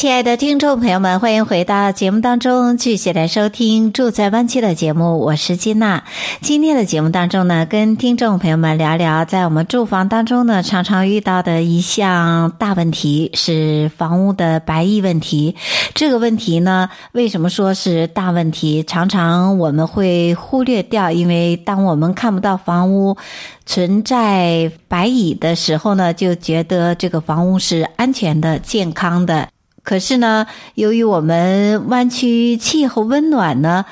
亲爱的听众朋友们，欢迎回到节目当中，继续来收听《住在湾区》的节目。我是金娜。今天的节目当中呢，跟听众朋友们聊聊，在我们住房当中呢，常常遇到的一项大问题是房屋的白蚁问题。这个问题呢，为什么说是大问题？常常我们会忽略掉，因为当我们看不到房屋存在白蚁的时候呢，就觉得这个房屋是安全的、健康的。可是呢，由于我们湾区气候温暖呢，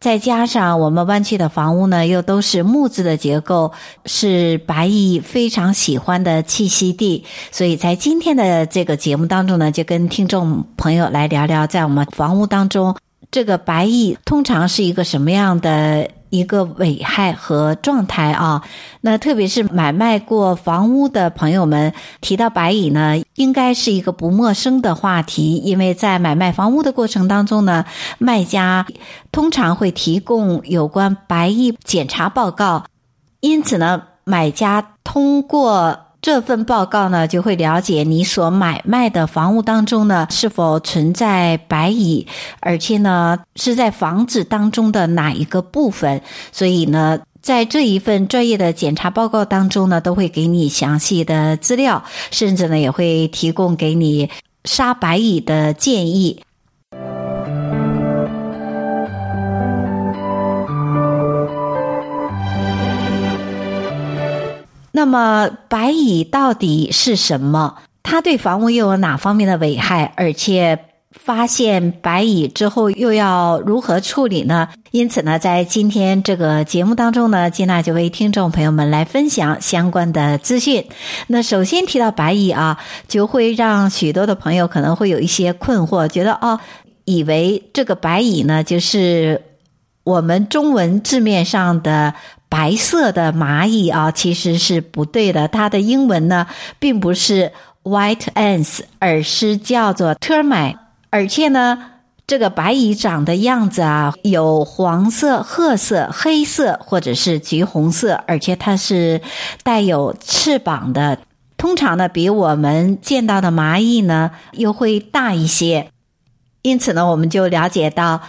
再加上我们湾区的房屋呢又都是木质的结构，是白蚁非常喜欢的栖息地，所以在今天的这个节目当中呢，就跟听众朋友来聊聊，在我们房屋当中，这个白蚁通常是一个什么样的一个危害和状态啊，那特别是买卖过房屋的朋友们提到白蚁呢，应该是一个不陌生的话题，因为在买卖房屋的过程当中呢，卖家通常会提供有关白蚁检查报告，因此呢，买家通过。这份报告呢，就会了解你所买卖的房屋当中呢，是否存在白蚁，而且呢，是在房子当中的哪一个部分。所以呢，在这一份专业的检查报告当中呢，都会给你详细的资料，甚至呢，也会提供给你杀白蚁的建议。那么白蚁到底是什么？它对房屋又有哪方面的危害？而且发现白蚁之后又要如何处理呢？因此呢，在今天这个节目当中呢，金娜就为听众朋友们来分享相关的资讯。那首先提到白蚁啊，就会让许多的朋友可能会有一些困惑，觉得哦，以为这个白蚁呢，就是我们中文字面上的。白色的蚂蚁啊，其实是不对的。它的英文呢，并不是 white ants，而是叫做 termite。而且呢，这个白蚁长的样子啊，有黄色、褐色、黑色，或者是橘红色，而且它是带有翅膀的。通常呢，比我们见到的蚂蚁呢，又会大一些。因此呢，我们就了解到。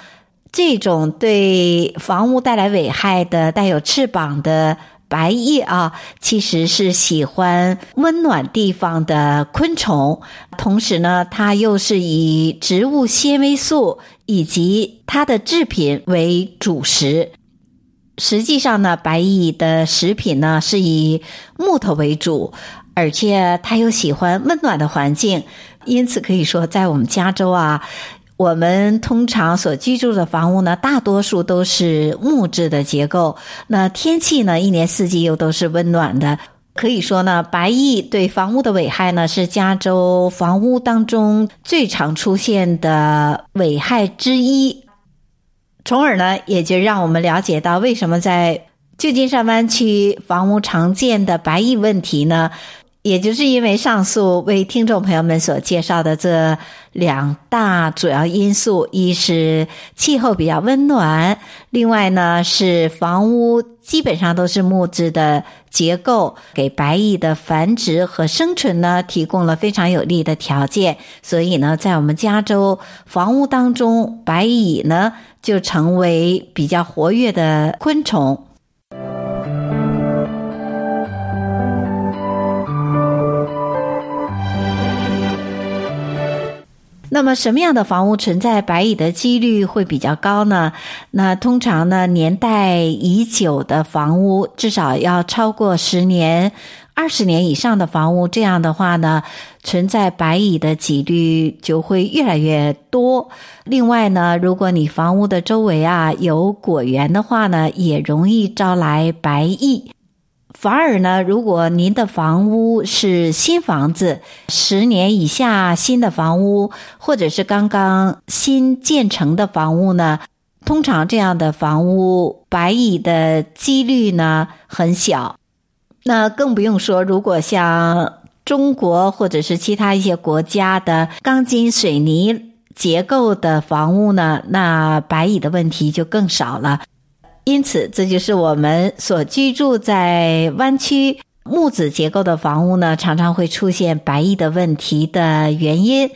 这种对房屋带来危害的带有翅膀的白蚁啊，其实是喜欢温暖地方的昆虫。同时呢，它又是以植物纤维素以及它的制品为主食。实际上呢，白蚁的食品呢是以木头为主，而且它又喜欢温暖的环境。因此可以说，在我们加州啊。我们通常所居住的房屋呢，大多数都是木质的结构。那天气呢，一年四季又都是温暖的。可以说呢，白蚁对房屋的危害呢，是加州房屋当中最常出现的危害之一。从而呢，也就让我们了解到，为什么在旧金山湾区房屋常见的白蚁问题呢？也就是因为上述为听众朋友们所介绍的这两大主要因素，一是气候比较温暖，另外呢是房屋基本上都是木质的结构，给白蚁的繁殖和生存呢提供了非常有利的条件。所以呢，在我们加州房屋当中，白蚁呢就成为比较活跃的昆虫。那么，什么样的房屋存在白蚁的几率会比较高呢？那通常呢，年代已久的房屋，至少要超过十年、二十年以上的房屋，这样的话呢，存在白蚁的几率就会越来越多。另外呢，如果你房屋的周围啊有果园的话呢，也容易招来白蚁。反而呢，如果您的房屋是新房子，十年以下新的房屋，或者是刚刚新建成的房屋呢，通常这样的房屋白蚁的几率呢很小。那更不用说，如果像中国或者是其他一些国家的钢筋水泥结构的房屋呢，那白蚁的问题就更少了。因此，这就是我们所居住在湾区木子结构的房屋呢，常常会出现白蚁的问题的原因。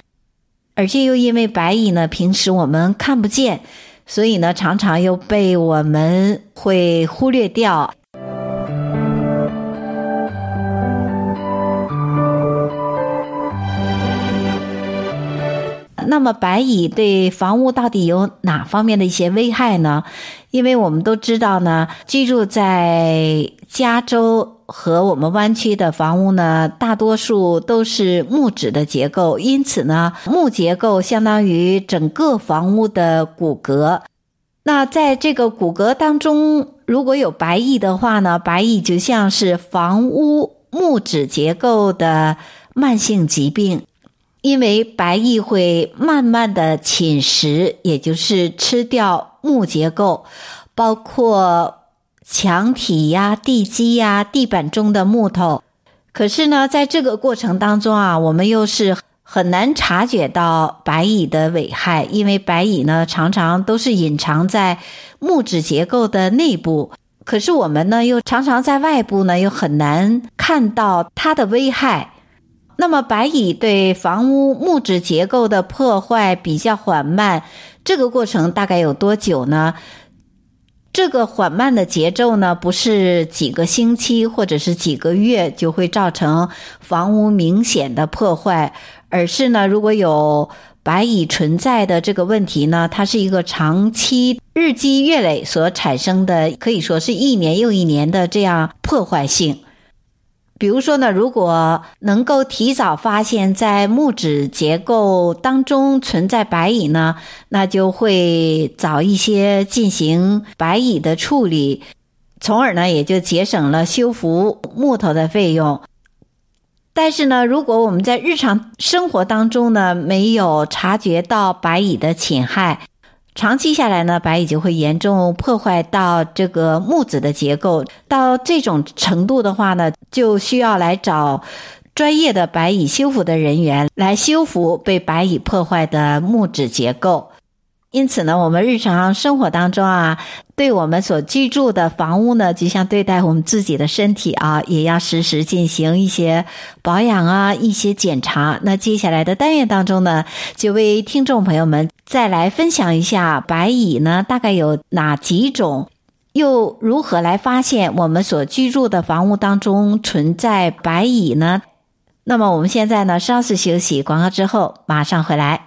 而且又因为白蚁呢，平时我们看不见，所以呢，常常又被我们会忽略掉。那么白蚁对房屋到底有哪方面的一些危害呢？因为我们都知道呢，居住在加州和我们湾区的房屋呢，大多数都是木质的结构，因此呢，木结构相当于整个房屋的骨骼。那在这个骨骼当中，如果有白蚁的话呢，白蚁就像是房屋木质结构的慢性疾病。因为白蚁会慢慢的侵蚀，也就是吃掉木结构，包括墙体呀、地基呀、地板中的木头。可是呢，在这个过程当中啊，我们又是很难察觉到白蚁的危害，因为白蚁呢常常都是隐藏在木质结构的内部，可是我们呢又常常在外部呢又很难看到它的危害。那么，白蚁对房屋木质结构的破坏比较缓慢，这个过程大概有多久呢？这个缓慢的节奏呢，不是几个星期或者是几个月就会造成房屋明显的破坏，而是呢，如果有白蚁存在的这个问题呢，它是一个长期日积月累所产生的，可以说是一年又一年的这样破坏性。比如说呢，如果能够提早发现，在木质结构当中存在白蚁呢，那就会早一些进行白蚁的处理，从而呢也就节省了修复木头的费用。但是呢，如果我们在日常生活当中呢，没有察觉到白蚁的侵害。长期下来呢，白蚁就会严重破坏到这个木质的结构。到这种程度的话呢，就需要来找专业的白蚁修复的人员来修复被白蚁破坏的木质结构。因此呢，我们日常生活当中啊，对我们所居住的房屋呢，就像对待我们自己的身体啊，也要时时进行一些保养啊，一些检查。那接下来的单元当中呢，就为听众朋友们再来分享一下白蚁呢，大概有哪几种，又如何来发现我们所居住的房屋当中存在白蚁呢？那么我们现在呢，稍事休息，广告之后马上回来。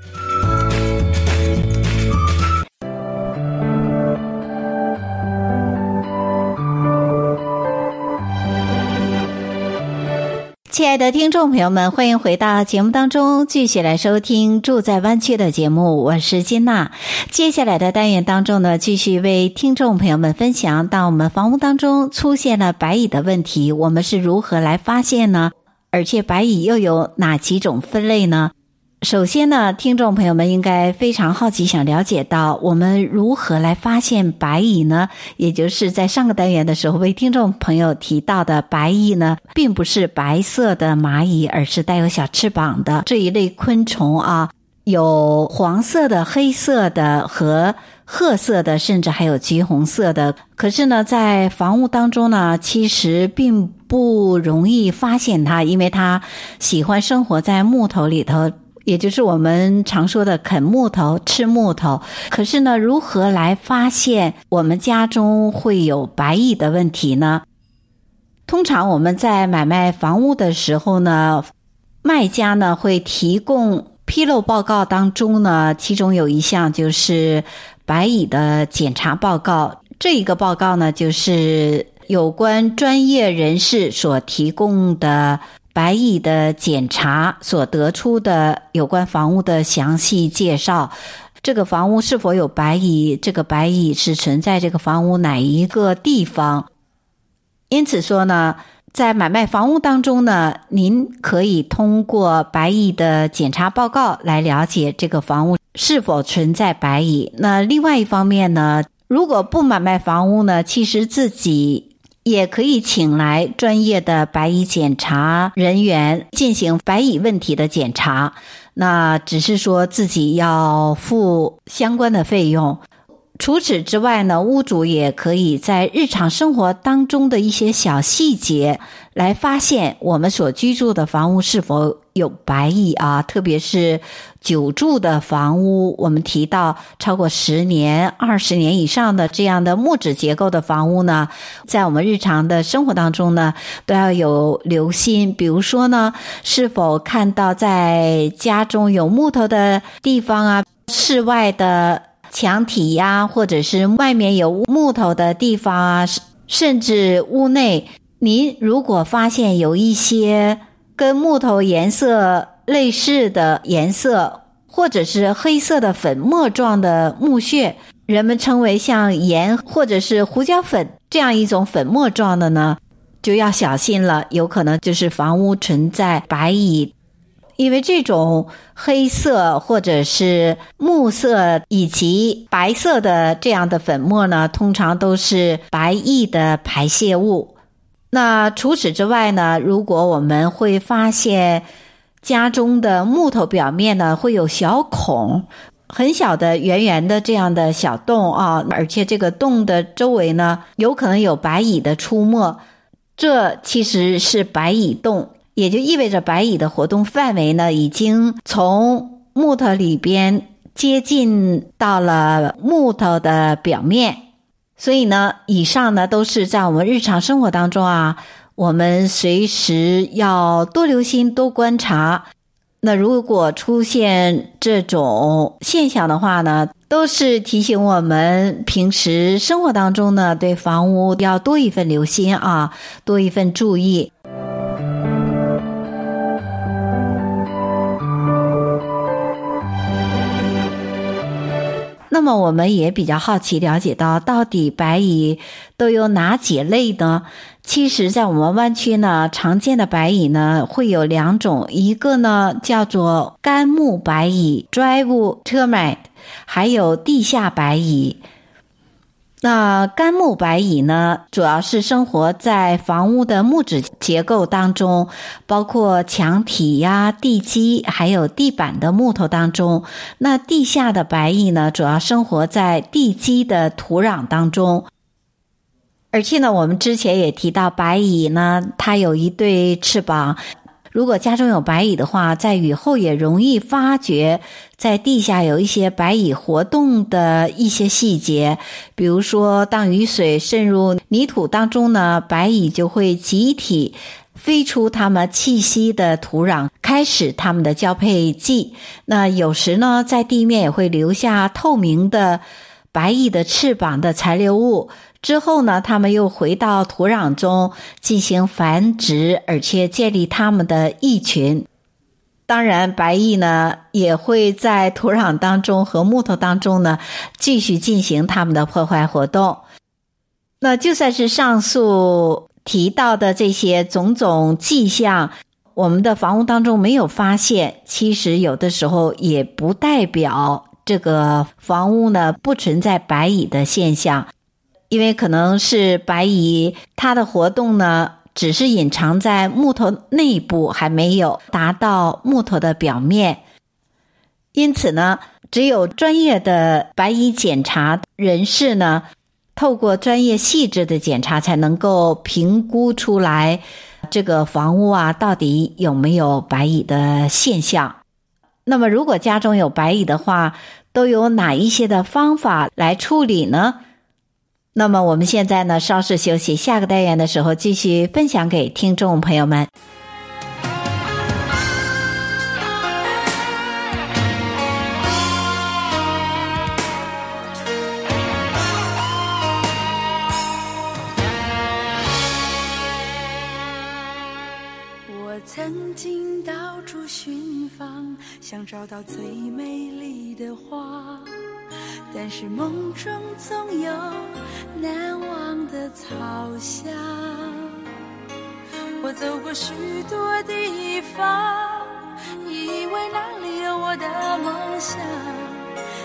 亲爱的听众朋友们，欢迎回到节目当中，继续来收听《住在湾区》的节目。我是金娜。接下来的单元当中呢，继续为听众朋友们分享，到我们房屋当中出现了白蚁的问题，我们是如何来发现呢？而且白蚁又有哪几种分类呢？首先呢，听众朋友们应该非常好奇，想了解到我们如何来发现白蚁呢？也就是在上个单元的时候为听众朋友提到的白蚁呢，并不是白色的蚂蚁，而是带有小翅膀的这一类昆虫啊，有黄色的、黑色的和褐色的，甚至还有橘红色的。可是呢，在房屋当中呢，其实并不容易发现它，因为它喜欢生活在木头里头。也就是我们常说的啃木头、吃木头。可是呢，如何来发现我们家中会有白蚁的问题呢？通常我们在买卖房屋的时候呢，卖家呢会提供披露报告当中呢，其中有一项就是白蚁的检查报告。这一个报告呢，就是有关专业人士所提供的白蚁的检查所得出的有关房屋的详细介绍。这个房屋是否有白蚁？这个白蚁是存在这个房屋哪一个地方？因此说呢，在买卖房屋当中呢，您可以通过白蚁的检查报告来了解这个房屋是否存在白蚁。那另外一方面呢，如果不买卖房屋呢，其实自己也可以请来专业的白蚁检查人员进行白蚁问题的检查。那只是说自己要付相关的费用。除此之外呢，屋主也可以在日常生活当中的一些小细节来发现我们所居住的房屋是否有白蚁啊，特别是久住的房屋，我们提到超过十年、二十年以上的这样的木质结构的房屋呢，在我们日常的生活当中呢，都要有留心。比如说呢，是否看到在家中有木头的地方啊，室外的。墙体呀，或者是外面有木头的地方啊，甚至屋内，您如果发现有一些跟木头颜色类似的颜色，或者是黑色的粉末状的木屑，人们称为像盐或者是胡椒粉这样一种粉末状的呢，就要小心了，有可能就是房屋存在白蚁。因为这种黑色或者是木色以及白色的这样的粉末呢，通常都是白蚁的排泄物。那除此之外呢，如果我们会发现家中的木头表面呢，会有小孔，很小的圆圆的这样的小洞啊，而且这个洞的周围呢，有可能有白蚁的出没，这其实是白蚁洞。也就意味着白蚁的活动范围呢，已经从木头里边接近到了木头的表面。所以呢，以上呢都是在我们日常生活当中啊，我们随时要多留心、多观察。那如果出现这种现象的话呢，都是提醒我们平时生活当中呢，对房屋要多一份留心啊，多一份注意。那么我们也比较好奇，了解到到底白蚁都有哪几类呢？其实，在我们湾区呢，常见的白蚁呢会有两种，一个呢叫做干木白蚁 （drywood termite），还有地下白蚁。那干木白蚁呢，主要是生活在房屋的木质结构当中，包括墙体呀、地基，还有地板的木头当中。那地下的白蚁呢，主要生活在地基的土壤当中。而且呢，我们之前也提到，白蚁呢，它有一对翅膀。如果家中有白蚁的话，在雨后也容易发觉，在地下有一些白蚁活动的一些细节。比如说，当雨水渗入泥土当中呢，白蚁就会集体飞出它们栖息的土壤，开始它们的交配季。那有时呢，在地面也会留下透明的白蚁的翅膀的残留物。之后呢，他们又回到土壤中进行繁殖，而且建立他们的蚁群。当然，白蚁呢也会在土壤当中和木头当中呢继续进行他们的破坏活动。那就算是上述提到的这些种种迹象，我们的房屋当中没有发现，其实有的时候也不代表这个房屋呢不存在白蚁的现象。因为可能是白蚁，它的活动呢，只是隐藏在木头内部，还没有达到木头的表面。因此呢，只有专业的白蚁检查人士呢，透过专业细致的检查，才能够评估出来这个房屋啊，到底有没有白蚁的现象。那么，如果家中有白蚁的话，都有哪一些的方法来处理呢？那么我们现在呢，稍事休息，下个单元的时候继续分享给听众朋友们。我曾经到处寻访，想找到最美丽的花。但是梦中总有难忘的草香。我走过许多地方，以为那里有我的梦想，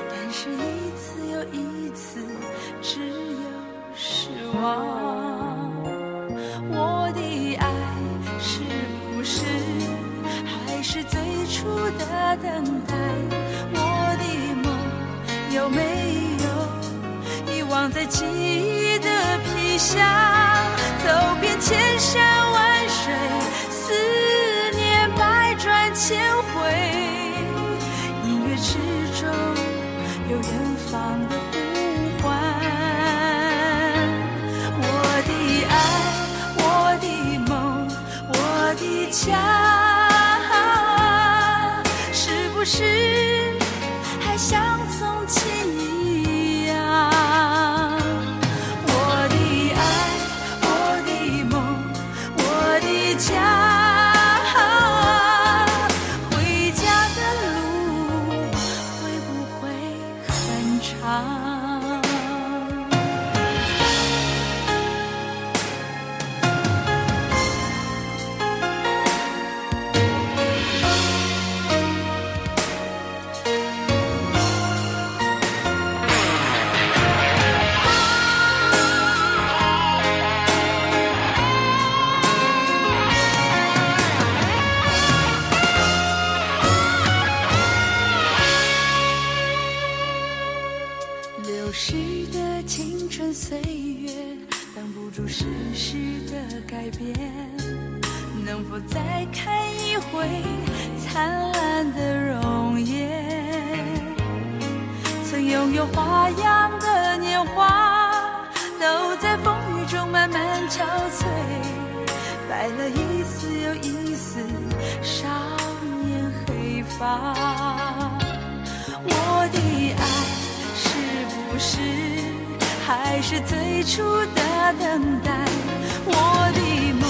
但是一次又一次，只有失望。我的爱是不是还是最初的等待？我的梦有没有遗忘在记忆的皮箱？走遍千山万水。思念百转千回，音乐之中有远方的呼唤。我的爱，我的梦，我的家，最初的等待，我的梦。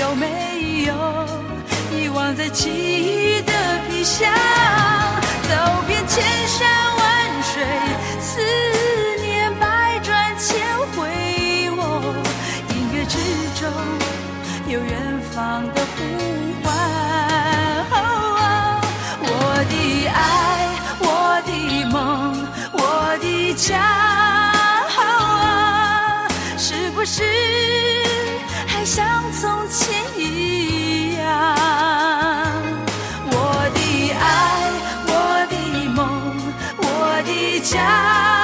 有没有遗忘在记忆的皮箱？走遍千山万水，思念百转千回。我音乐之中有远方的呼唤。哦，我的爱，我的梦，我的家。是还像从前一样。我的爱我的梦我的家。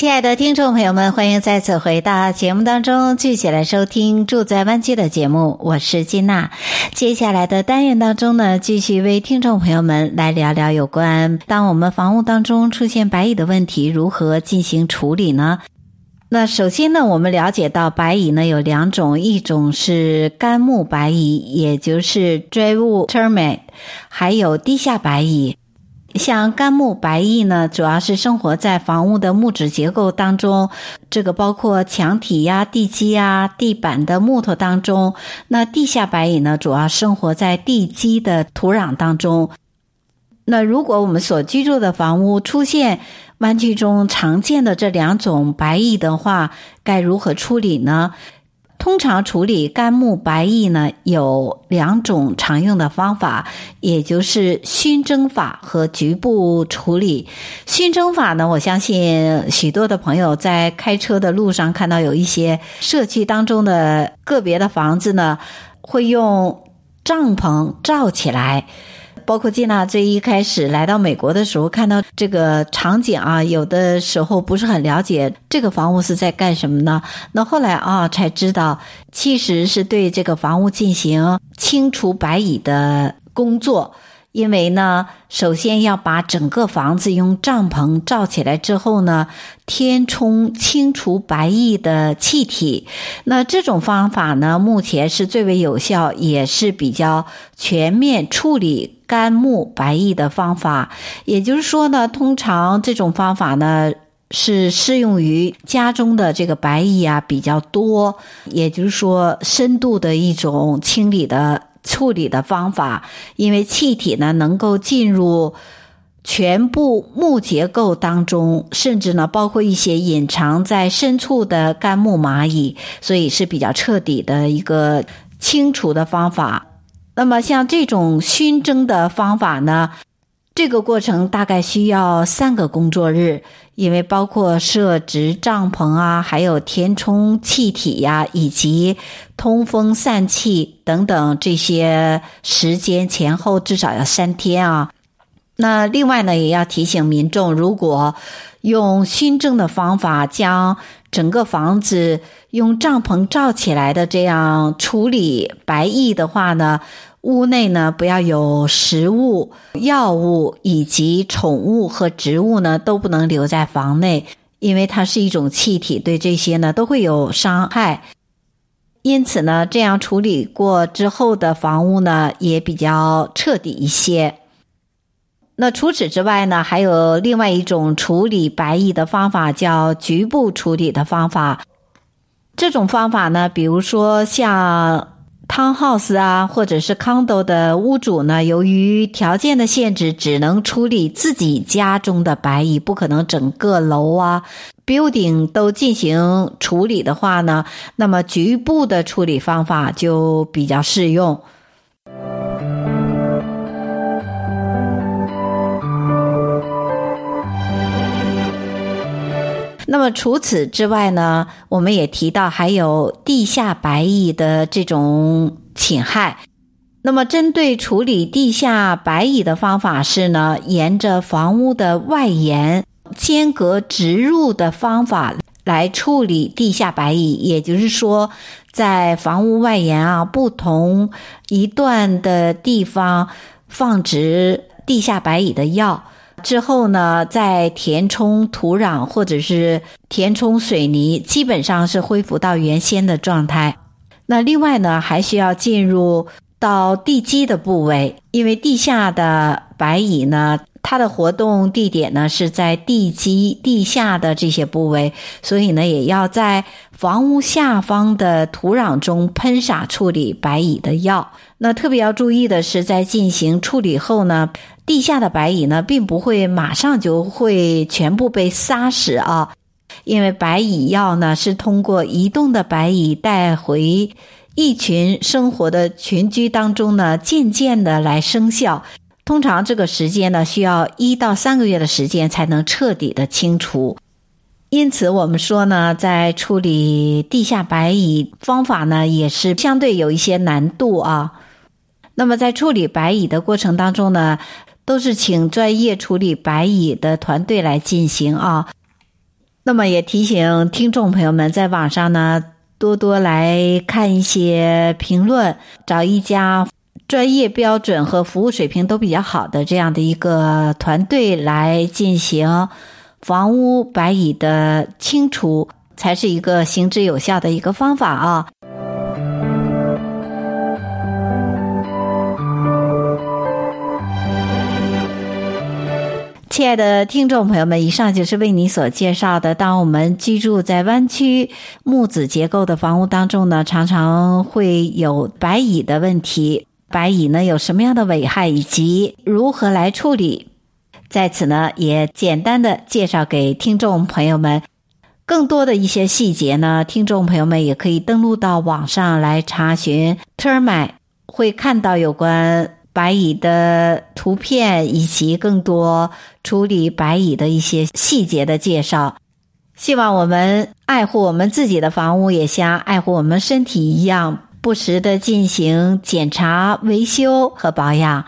亲爱的听众朋友们，欢迎再次回到节目当中，继续来收听《住在湾区》的节目。我是金娜。接下来的单元当中呢，继续为听众朋友们来聊聊有关当我们房屋当中出现白蚁的问题，如何进行处理呢？那首先呢，我们了解到白蚁呢有两种，一种是干木白蚁，也就是 drywood termite，还有地下白蚁。像干木白蚁呢，主要是生活在房屋的木质结构当中，这个包括墙体呀、地基呀、地板的木头当中。那地下白蚁呢，主要生活在地基的土壤当中。那如果我们所居住的房屋出现湾区中常见的这两种白蚁的话，该如何处理呢？通常处理干木白蚁呢，有两种常用的方法，也就是熏蒸法和局部处理。熏蒸法呢，我相信许多的朋友在开车的路上看到有一些社区当中的个别的房子呢，会用帐篷罩起来。包括金娜最一开始来到美国的时候，看到这个场景啊，有的时候不是很了解这个房屋是在干什么呢？那后来啊，才知道其实是对这个房屋进行清除白蚁的工作。因为呢，首先要把整个房子用帐篷罩起来之后呢，填充清除白蚁的气体。那这种方法呢，目前是最为有效，也是比较全面处理干木白蚁的方法。也就是说呢，通常这种方法呢，是适用于家中的这个白蚁啊比较多，也就是说深度的一种清理的。处理的方法，因为气体呢能够进入全部木结构当中，甚至呢包括一些隐藏在深处的干木蚂蚁，所以是比较彻底的一个清除的方法。那么像这种熏蒸的方法呢，这个过程大概需要三个工作日。因为包括设置帐篷啊，还有填充气体呀、以及通风散气等等这些时间前后至少要三天啊。那另外呢，也要提醒民众，如果用熏蒸的方法将整个房子用帐篷罩起来的这样处理白蚁的话呢，屋内呢，不要有食物、药物以及宠物和植物呢，都不能留在房内，因为它是一种气体，对这些呢都会有伤害。因此呢，这样处理过之后的房屋呢，也比较彻底一些。那除此之外呢，还有另外一种处理白蚁的方法，叫局部处理的方法。这种方法呢，比如说像。Townhouse 啊，或者是 Condo 的屋主呢，由于条件的限制，只能处理自己家中的白蚁，不可能整个楼啊、building 都进行处理的话呢，那么局部的处理方法就比较适用。那么除此之外呢，我们也提到还有地下白蚁的这种侵害。那么针对处理地下白蚁的方法是呢，沿着房屋的外沿间隔植入的方法来处理地下白蚁。也就是说，在房屋外沿啊，不同一段的地方放置地下白蚁的药。之后呢，再填充土壤或者是填充水泥，基本上是恢复到原先的状态。那另外呢，还需要进入到地基的部位，因为地下的白蚁呢，它的活动地点呢是在地基地下的这些部位，所以呢，也要在房屋下方的土壤中喷洒处理白蚁的药。那特别要注意的是，在进行处理后呢。地下的白蚁呢，并不会马上就会全部被杀死啊，因为白蚁药呢是通过移动的白蚁带回一群生活的群居当中呢，渐渐的来生效。通常这个时间呢，需要一到三个月的时间才能彻底的清除。因此，我们说呢，在处理地下白蚁方法呢，也是相对有一些难度啊。那么在处理白蚁的过程当中呢，都是请专业处理白蚁的团队来进行啊。那么也提醒听众朋友们，在网上呢多多来看一些评论，找一家专业标准和服务水平都比较好的这样的一个团队来进行房屋白蚁的清除，才是一个行之有效的一个方法啊。亲爱的听众朋友们，以上就是为你所介绍的。当我们居住在湾区木子结构的房屋当中呢，常常会有白蚁的问题。白蚁呢有什么样的危害，以及如何来处理。在此呢，也简单的介绍给听众朋友们。更多的一些细节呢，听众朋友们也可以登录到网上来查询。Termite 会看到有关白蚁的图片，以及更多处理白蚁的一些细节的介绍。希望我们爱护我们自己的房屋，也像爱护我们身体一样，不时的进行检查、维修和保养。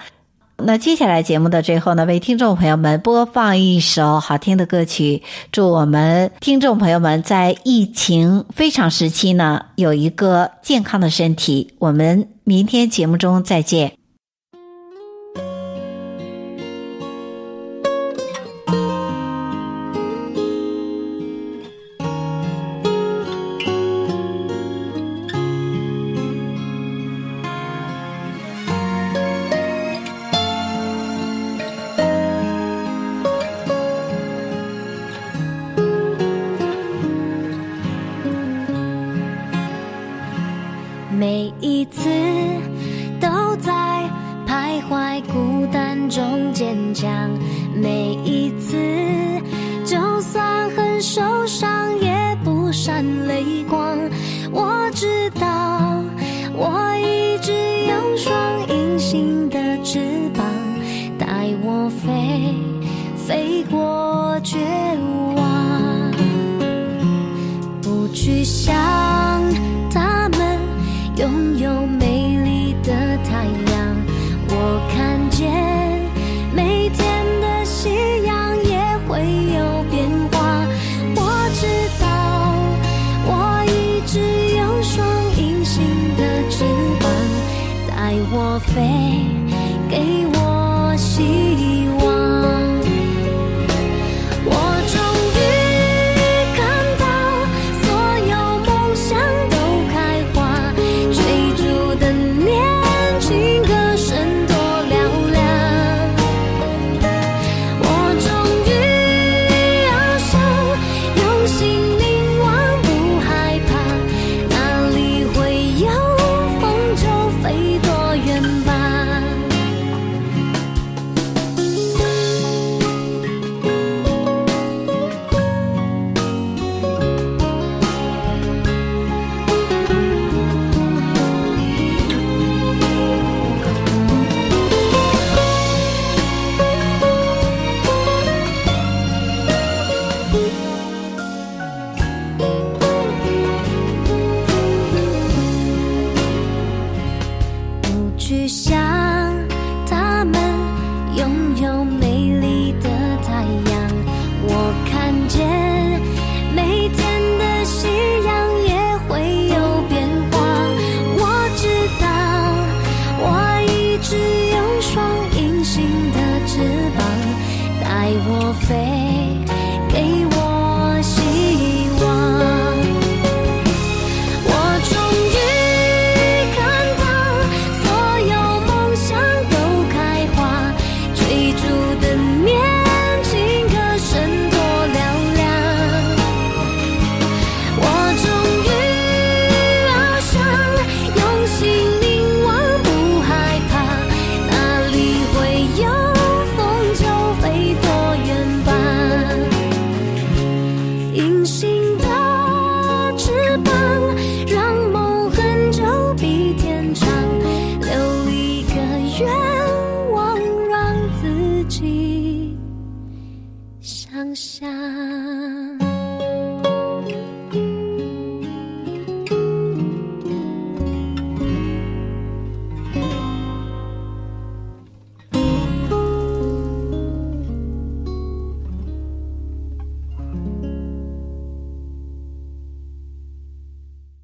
那接下来节目的最后呢，为听众朋友们播放一首好听的歌曲，祝我们听众朋友们在疫情非常时期呢，有一个健康的身体。我们明天节目中再见。